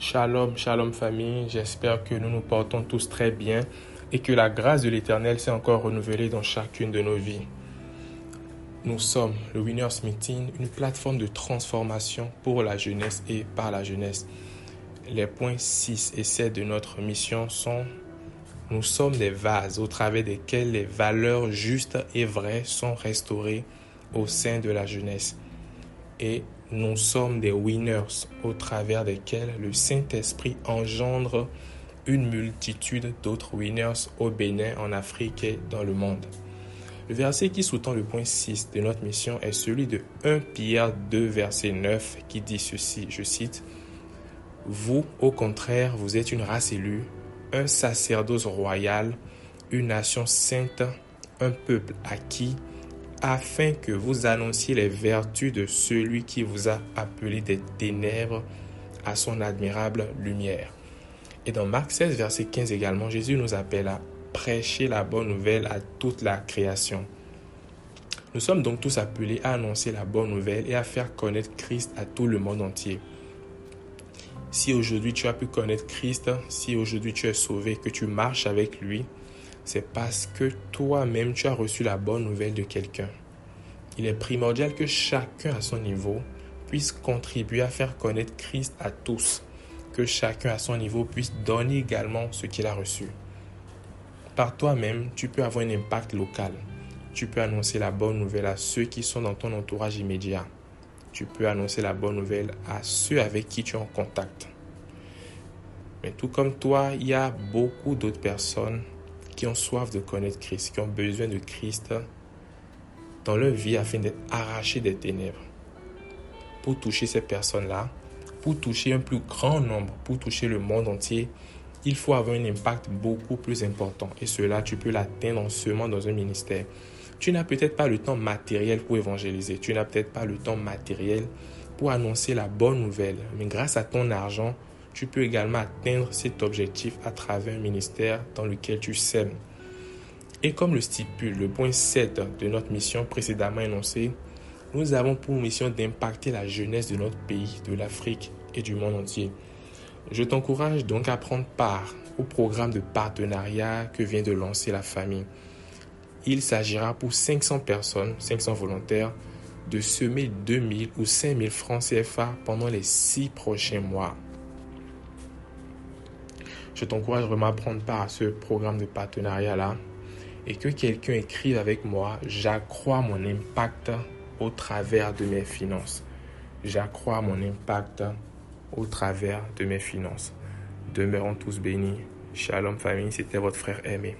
Shalom, shalom famille, j'espère que nous nous portons tous très bien et que la grâce de l'Éternel s'est encore renouvelée dans chacune de nos vies. Nous sommes le Winners Meeting, une plateforme de transformation pour la jeunesse et par la jeunesse. Les points 6 et 7 de notre mission sont Nous sommes des vases au travers desquels les valeurs justes et vraies sont restaurées au sein de la jeunesse. Et nous sommes des winners au travers desquels le Saint-Esprit engendre une multitude d'autres winners au Bénin, en Afrique et dans le monde. Le verset qui sous-tend le point 6 de notre mission est celui de 1 Pierre 2, verset 9, qui dit ceci, je cite, Vous, au contraire, vous êtes une race élue, un sacerdoce royal, une nation sainte, un peuple acquis, afin que vous annonciez les vertus de celui qui vous a appelé des ténèbres à son admirable lumière. Et dans Marc 16, verset 15 également, Jésus nous appelle à prêcher la bonne nouvelle à toute la création. Nous sommes donc tous appelés à annoncer la bonne nouvelle et à faire connaître Christ à tout le monde entier. Si aujourd'hui tu as pu connaître Christ, si aujourd'hui tu es sauvé, que tu marches avec lui, c'est parce que toi-même tu as reçu la bonne nouvelle de quelqu'un. Il est primordial que chacun à son niveau puisse contribuer à faire connaître Christ à tous, que chacun à son niveau puisse donner également ce qu'il a reçu. Par toi-même, tu peux avoir un impact local. Tu peux annoncer la bonne nouvelle à ceux qui sont dans ton entourage immédiat. Tu peux annoncer la bonne nouvelle à ceux avec qui tu es en contact. Mais tout comme toi, il y a beaucoup d'autres personnes qui ont soif de connaître Christ, qui ont besoin de Christ dans leur vie afin d'être arrachés des ténèbres. Pour toucher ces personnes-là, pour toucher un plus grand nombre, pour toucher le monde entier, il faut avoir un impact beaucoup plus important. Et cela, tu peux l'atteindre en seulement dans un ministère. Tu n'as peut-être pas le temps matériel pour évangéliser. Tu n'as peut-être pas le temps matériel pour annoncer la bonne nouvelle. Mais grâce à ton argent, tu peux également atteindre cet objectif à travers un ministère dans lequel tu sèmes. Et comme le stipule le point 7 de notre mission précédemment énoncée, nous avons pour mission d'impacter la jeunesse de notre pays, de l'Afrique et du monde entier. Je t'encourage donc à prendre part au programme de partenariat que vient de lancer la famille. Il s'agira pour 500 personnes, 500 volontaires, de semer 2000 ou 5000 francs CFA pendant les 6 prochains mois. Je t'encourage vraiment à prendre part à ce programme de partenariat-là et que quelqu'un écrive avec moi, j'accrois mon impact au travers de mes finances. J'accrois mon impact au travers de mes finances. Demeurons tous bénis. Shalom famille, c'était votre frère aimé.